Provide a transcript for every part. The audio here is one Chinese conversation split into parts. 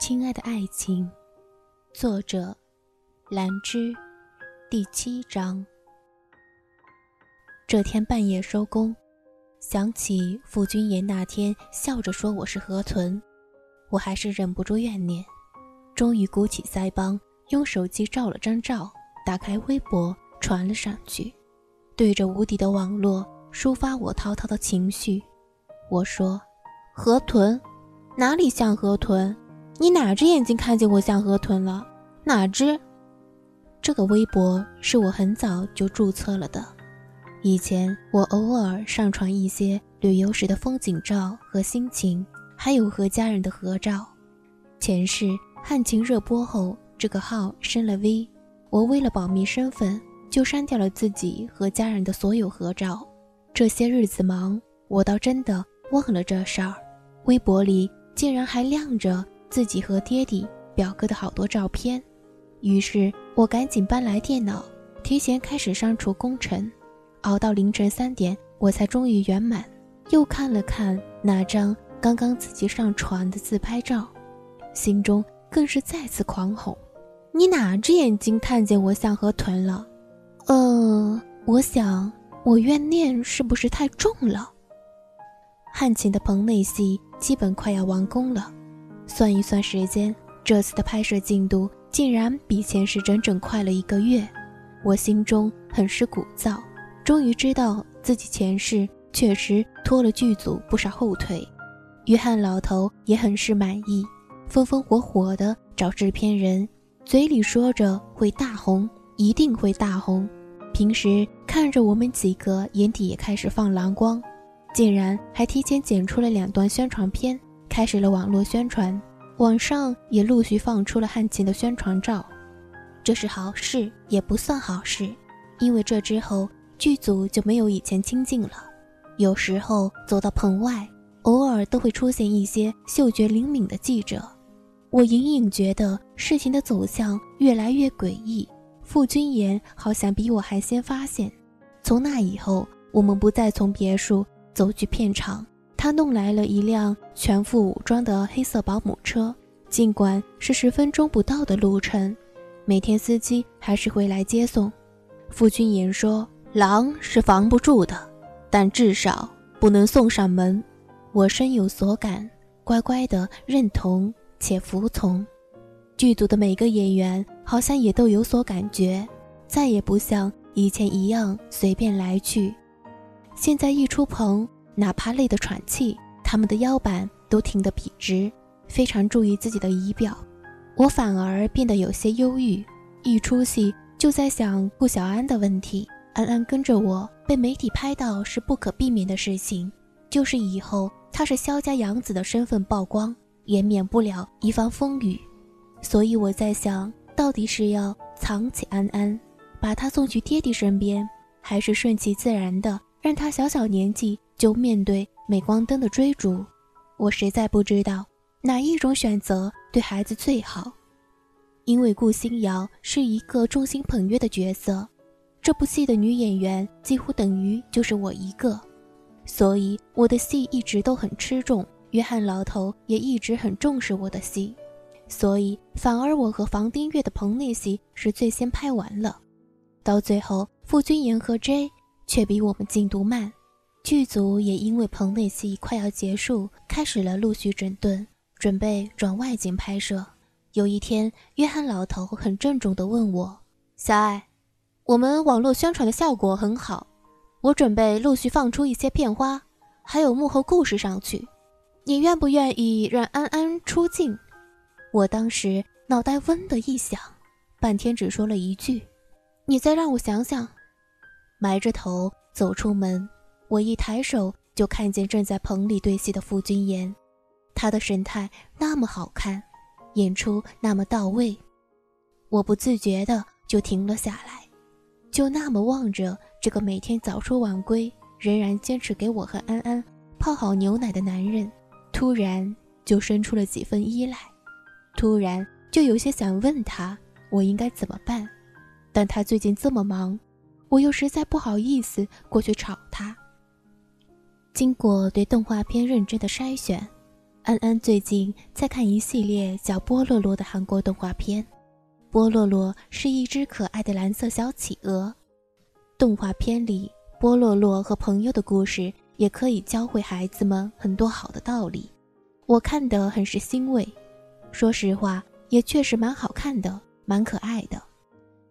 亲爱的爱情，作者兰芝，第七章。这天半夜收工，想起傅君言那天笑着说我是河豚，我还是忍不住怨念。终于鼓起腮帮，用手机照了张照，打开微博传了上去，对着无底的网络抒发我滔滔的情绪。我说：“河豚，哪里像河豚？”你哪只眼睛看见我像河豚了？哪只？这个微博是我很早就注册了的。以前我偶尔上传一些旅游时的风景照和心情，还有和家人的合照。前世汉情热播后，这个号升了 V，我为了保密身份，就删掉了自己和家人的所有合照。这些日子忙，我倒真的忘了这事儿。微博里竟然还亮着。自己和爹地、表哥的好多照片，于是我赶紧搬来电脑，提前开始删除工程，熬到凌晨三点，我才终于圆满。又看了看那张刚刚自己上传的自拍照，心中更是再次狂吼：“你哪只眼睛看见我像河豚了？”呃，我想我怨念是不是太重了？汉琴的棚内戏基本快要完工了。算一算时间，这次的拍摄进度竟然比前世整整快了一个月，我心中很是鼓噪。终于知道自己前世确实拖了剧组不少后腿。约翰老头也很是满意，风风火火的找制片人，嘴里说着会大红，一定会大红。平时看着我们几个眼底也开始放蓝光，竟然还提前剪出了两段宣传片。开始了网络宣传，网上也陆续放出了汉琴的宣传照，这是好事，也不算好事，因为这之后剧组就没有以前清静了。有时候走到棚外，偶尔都会出现一些嗅觉灵敏的记者。我隐隐觉得事情的走向越来越诡异。傅君言好像比我还先发现。从那以后，我们不再从别墅走去片场。他弄来了一辆全副武装的黑色保姆车，尽管是十分钟不到的路程，每天司机还是会来接送。傅君言说：“狼是防不住的，但至少不能送上门。”我深有所感，乖乖的认同且服从。剧组的每个演员好像也都有所感觉，再也不像以前一样随便来去。现在一出棚。哪怕累得喘气，他们的腰板都挺得笔直，非常注意自己的仪表。我反而变得有些忧郁，一出戏就在想顾小安的问题。安安跟着我，被媒体拍到是不可避免的事情，就是以后他是萧家养子的身份曝光，也免不了一番风雨。所以我在想，到底是要藏起安安，把她送去爹地身边，还是顺其自然的让她小小年纪？就面对镁光灯的追逐，我实在不知道哪一种选择对孩子最好。因为顾欣瑶是一个众星捧月的角色，这部戏的女演员几乎等于就是我一个，所以我的戏一直都很吃重。约翰老头也一直很重视我的戏，所以反而我和房丁月的棚内戏是最先拍完了。到最后，傅君言和 J 却比我们进度慢。剧组也因为棚内戏快要结束，开始了陆续整顿，准备转外景拍摄。有一天，约翰老头很郑重地问我：“小艾，我们网络宣传的效果很好，我准备陆续放出一些片花，还有幕后故事上去，你愿不愿意让安安出镜？”我当时脑袋嗡的一响，半天只说了一句：“你再让我想想。”埋着头走出门。我一抬手就看见正在棚里对戏的傅君言，他的神态那么好看，演出那么到位，我不自觉的就停了下来，就那么望着这个每天早出晚归，仍然坚持给我和安安泡好牛奶的男人，突然就生出了几分依赖，突然就有些想问他我应该怎么办，但他最近这么忙，我又实在不好意思过去吵他。经过对动画片认真的筛选，安安最近在看一系列叫《波洛洛》的韩国动画片。波洛洛是一只可爱的蓝色小企鹅。动画片里，波洛洛和朋友的故事也可以教会孩子们很多好的道理。我看得很是欣慰。说实话，也确实蛮好看的，蛮可爱的。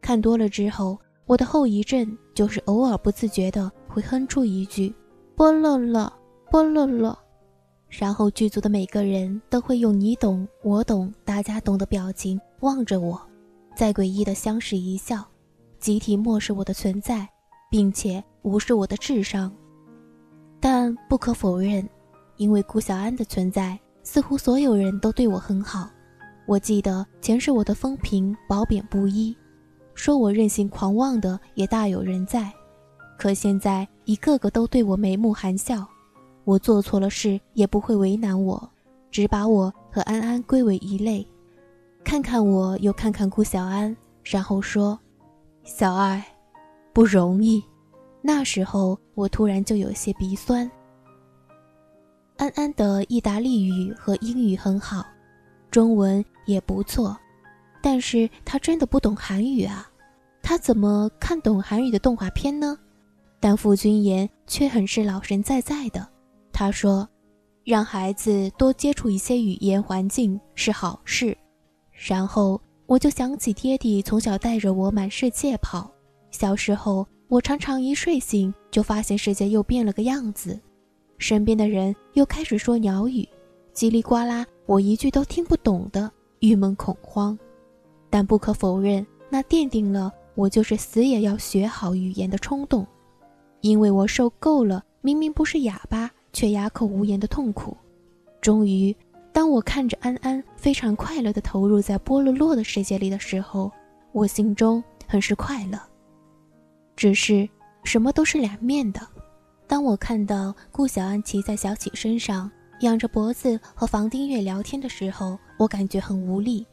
看多了之后，我的后遗症就是偶尔不自觉的会哼出一句“波洛洛，波洛洛”。然后剧组的每个人都会用你懂我懂大家懂的表情望着我，再诡异的相视一笑，集体漠视我的存在，并且无视我的智商。但不可否认，因为顾小安的存在，似乎所有人都对我很好。我记得前世我的风评褒贬不一，说我任性狂妄的也大有人在，可现在一个个都对我眉目含笑。我做错了事也不会为难我，只把我和安安归为一类，看看我又看看顾小安，然后说：“小爱，不容易。”那时候我突然就有些鼻酸。安安的意大利语和英语很好，中文也不错，但是他真的不懂韩语啊，他怎么看懂韩语的动画片呢？但傅君言却很是老神在在的。他说：“让孩子多接触一些语言环境是好事。”然后我就想起爹地从小带着我满世界跑。小时候，我常常一睡醒就发现世界又变了个样子，身边的人又开始说鸟语，叽里呱啦，我一句都听不懂的，郁闷恐慌。但不可否认，那奠定了我就是死也要学好语言的冲动，因为我受够了明明不是哑巴。却哑口无言的痛苦。终于，当我看着安安非常快乐地投入在波洛洛的世界里的时候，我心中很是快乐。只是，什么都是两面的。当我看到顾小安骑在小启身上，仰着脖子和房丁月聊天的时候，我感觉很无力，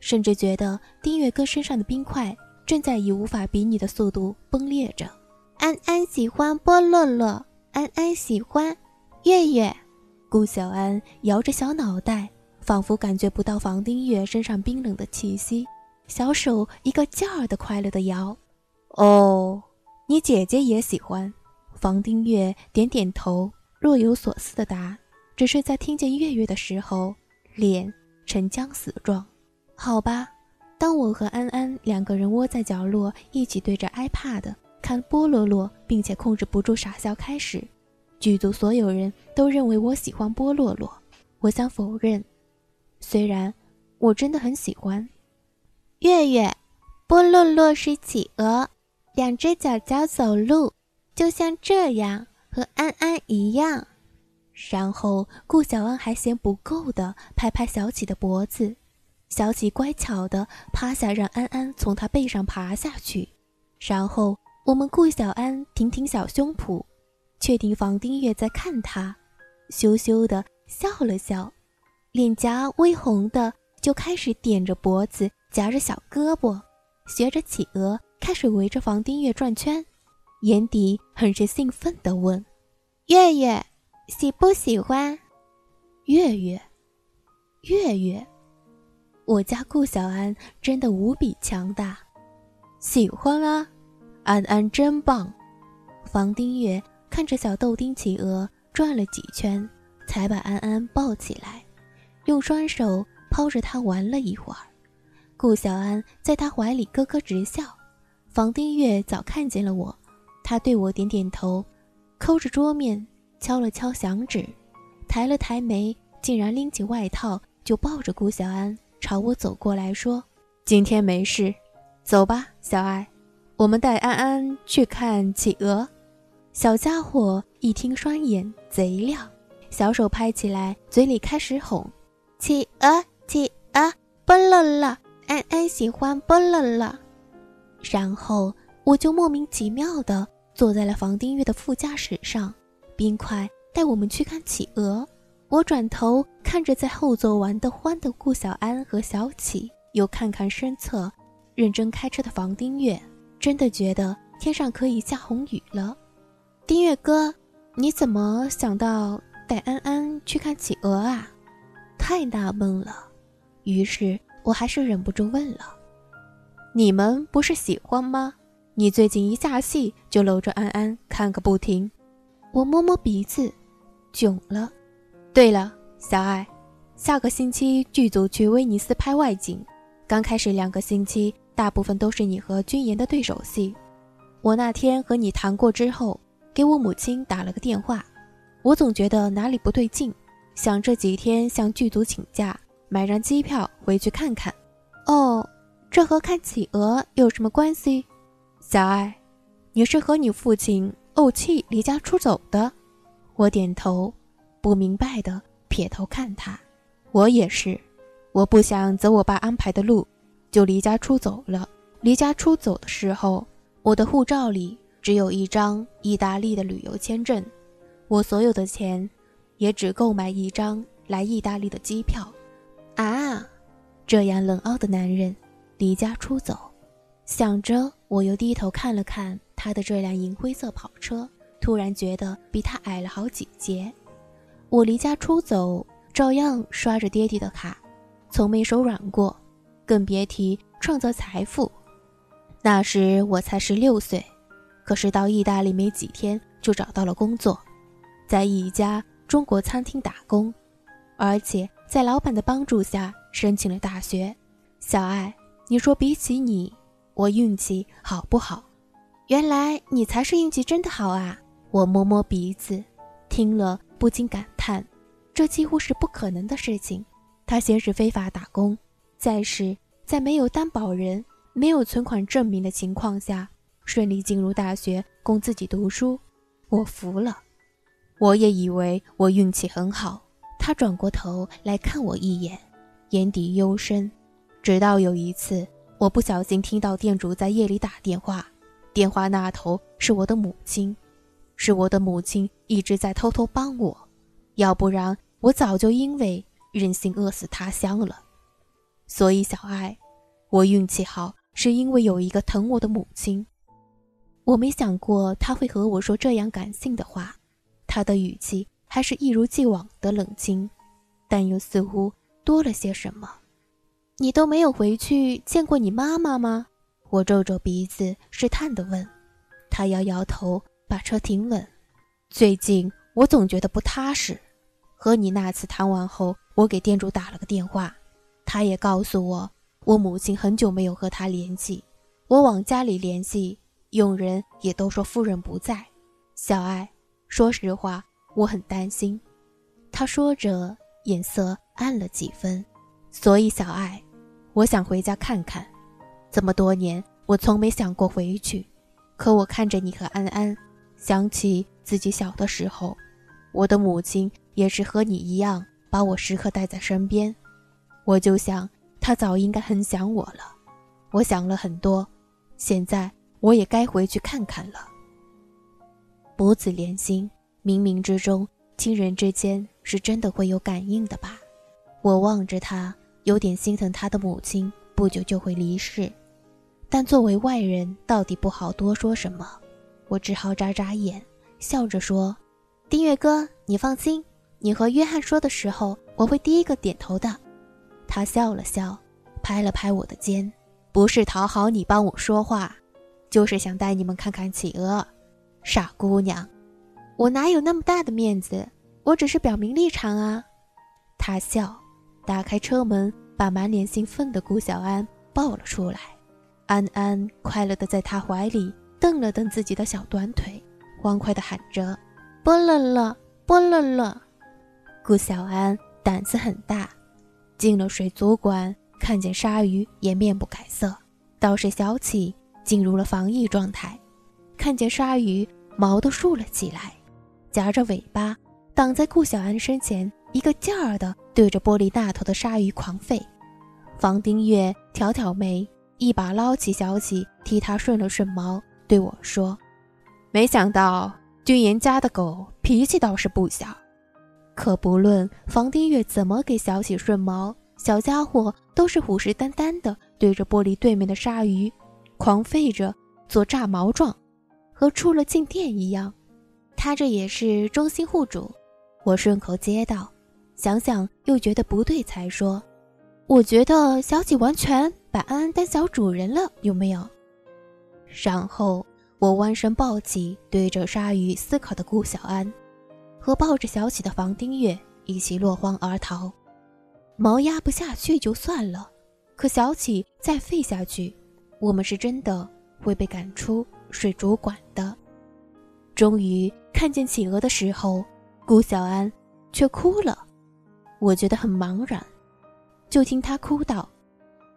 甚至觉得丁月哥身上的冰块正在以无法比拟的速度崩裂着。安安喜欢波洛洛，安安喜欢。月月，顾小安摇着小脑袋，仿佛感觉不到房丁月身上冰冷的气息，小手一个劲儿的快乐的摇。哦，你姐姐也喜欢。房丁月点点头，若有所思的答：“只是在听见月月的时候，脸呈僵死状。”好吧。当我和安安两个人窝在角落，一起对着 iPad 看波罗罗，并且控制不住傻笑开始。剧组所有人都认为我喜欢波洛洛，我想否认，虽然我真的很喜欢。月月，波洛洛是企鹅，两只脚脚走路，就像这样，和安安一样。然后顾小安还嫌不够的拍拍小启的脖子，小启乖巧的趴下，让安安从他背上爬下去。然后我们顾小安挺挺小胸脯。确定房丁月在看他，羞羞的笑了笑，脸颊微红的，就开始点着脖子，夹着小胳膊，学着企鹅开始围着房丁月转圈，眼底很是兴奋地问：“月月，喜不喜欢？”月月，月月，我家顾小安真的无比强大，喜欢啊，安安真棒，房丁月。看着小豆丁企鹅转了几圈，才把安安抱起来，用双手抛着它玩了一会儿。顾小安在他怀里咯咯直笑。房丁月早看见了我，他对我点点头，抠着桌面敲了敲响指，抬了抬眉，竟然拎起外套就抱着顾小安朝我走过来说：“今天没事，走吧，小爱，我们带安安去看企鹅。”小家伙一听，双眼贼亮，小手拍起来，嘴里开始哄：“企鹅，企鹅，波乐乐，安安喜欢波乐乐。”然后我就莫名其妙地坐在了房丁月的副驾驶上，冰块带我们去看企鹅。我转头看着在后座玩得欢的顾小安和小启，又看看身侧认真开车的房丁月，真的觉得天上可以下红雨了。丁月哥，你怎么想到带安安去看企鹅啊？太纳闷了，于是我还是忍不住问了：“你们不是喜欢吗？你最近一下戏就搂着安安看个不停。”我摸摸鼻子，囧了。对了，小爱，下个星期剧组去威尼斯拍外景，刚开始两个星期，大部分都是你和君言的对手戏。我那天和你谈过之后，给我母亲打了个电话，我总觉得哪里不对劲，想这几天向剧组请假，买张机票回去看看。哦，这和看企鹅有什么关系？小爱，你是和你父亲怄气离家出走的？我点头。不明白的撇头看他，我也是，我不想走我爸安排的路，就离家出走了。离家出走的时候，我的护照里只有一张意大利的旅游签证，我所有的钱也只够买一张来意大利的机票。啊，这样冷傲的男人离家出走，想着我又低头看了看他的这辆银灰色跑车，突然觉得比他矮了好几截。我离家出走，照样刷着爹地的卡，从没手软过，更别提创造财富。那时我才十六岁，可是到意大利没几天就找到了工作，在一家中国餐厅打工，而且在老板的帮助下申请了大学。小爱，你说比起你，我运气好不好？原来你才是运气真的好啊！我摸摸鼻子，听了。不禁感叹，这几乎是不可能的事情。他先是非法打工，再是在没有担保人、没有存款证明的情况下，顺利进入大学供自己读书。我服了，我也以为我运气很好。他转过头来看我一眼，眼底幽深。直到有一次，我不小心听到店主在夜里打电话，电话那头是我的母亲。是我的母亲一直在偷偷帮我，要不然我早就因为任性饿死他乡了。所以小爱，我运气好，是因为有一个疼我的母亲。我没想过他会和我说这样感性的话，他的语气还是一如既往的冷清，但又似乎多了些什么。你都没有回去见过你妈妈吗？我皱皱鼻子试探地问。他摇摇头。把车停稳。最近我总觉得不踏实。和你那次谈完后，我给店主打了个电话，他也告诉我，我母亲很久没有和他联系。我往家里联系，佣人也都说夫人不在。小爱，说实话，我很担心。他说着，眼色暗了几分。所以小爱，我想回家看看。这么多年，我从没想过回去，可我看着你和安安。想起自己小的时候，我的母亲也是和你一样把我时刻带在身边，我就想他早应该很想我了。我想了很多，现在我也该回去看看了。母子连心，冥冥之中，亲人之间是真的会有感应的吧？我望着他，有点心疼他的母亲不久就会离世，但作为外人，到底不好多说什么。我只好眨眨眼，笑着说：“丁月哥，你放心，你和约翰说的时候，我会第一个点头的。”他笑了笑，拍了拍我的肩：“不是讨好你帮我说话，就是想带你们看看企鹅。”傻姑娘，我哪有那么大的面子？我只是表明立场啊。他笑，打开车门，把满脸兴奋的顾小安抱了出来。安安快乐的在他怀里。瞪了瞪自己的小短腿，欢快地喊着：“波乐乐，波乐乐！”顾小安胆子很大，进了水族馆，看见鲨鱼也面不改色。倒是小启进入了防疫状态，看见鲨鱼毛都竖了起来，夹着尾巴挡在顾小安身前，一个劲儿的对着玻璃那头的鲨鱼狂吠。房丁月挑挑眉，一把捞起小启，替他顺了顺毛。对我说：“没想到君言家的狗脾气倒是不小，可不论房丁月怎么给小喜顺毛，小家伙都是虎视眈眈的对着玻璃对面的鲨鱼狂吠着，做炸毛状，和出了静电一样。他这也是忠心护主。”我顺口接道：“想想又觉得不对，才说：“我觉得小喜完全把安安当小主人了，有没有？”然后我弯身抱起对着鲨鱼思考的顾小安，和抱着小启的房丁月一起落荒而逃。毛压不下去就算了，可小启再废下去，我们是真的会被赶出水族馆的。终于看见企鹅的时候，顾小安却哭了。我觉得很茫然，就听他哭道：“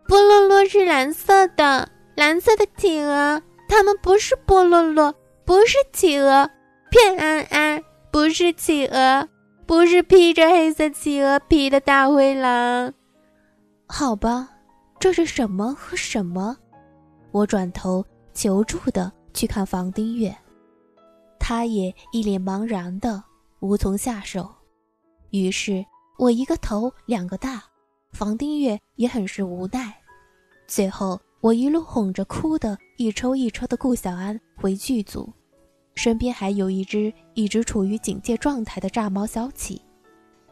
波洛洛是蓝色的，蓝色的企鹅，它们不是波洛洛，不是企鹅，骗安安，不是企鹅，不是披着黑色企鹅皮的大灰狼。好吧，这是什么和什么？”我转头求助的去看房丁月，他也一脸茫然的无从下手，于是。我一个头两个大，房丁月也很是无奈。最后，我一路哄着哭的一抽一抽的顾小安回剧组，身边还有一只一直处于警戒状态的炸毛小企。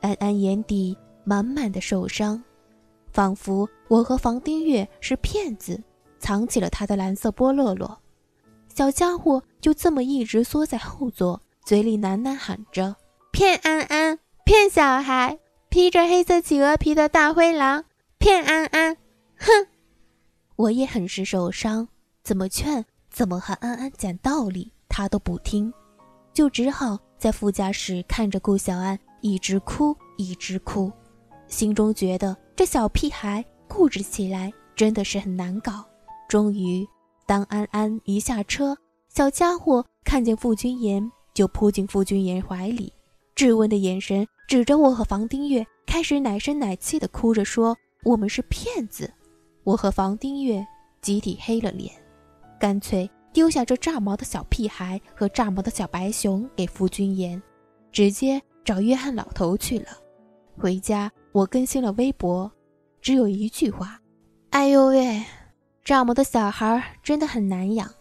安安眼底满满的受伤，仿佛我和房丁月是骗子，藏起了他的蓝色波洛洛。小家伙就这么一直缩在后座，嘴里喃喃喊着：“骗安安，骗小孩。”披着黑色企鹅皮的大灰狼骗安安，哼！我也很是受伤，怎么劝，怎么和安安讲道理，他都不听，就只好在副驾驶看着顾小安一直哭，一直哭，心中觉得这小屁孩固执起来真的是很难搞。终于，当安安一下车，小家伙看见傅君言，就扑进傅君言怀里，质问的眼神。指着我和房丁月，开始奶声奶气地哭着说：“我们是骗子。”我和房丁月集体黑了脸，干脆丢下这炸毛的小屁孩和炸毛的小白熊给夫君言，直接找约翰老头去了。回家我更新了微博，只有一句话：“哎呦喂，炸毛的小孩真的很难养。”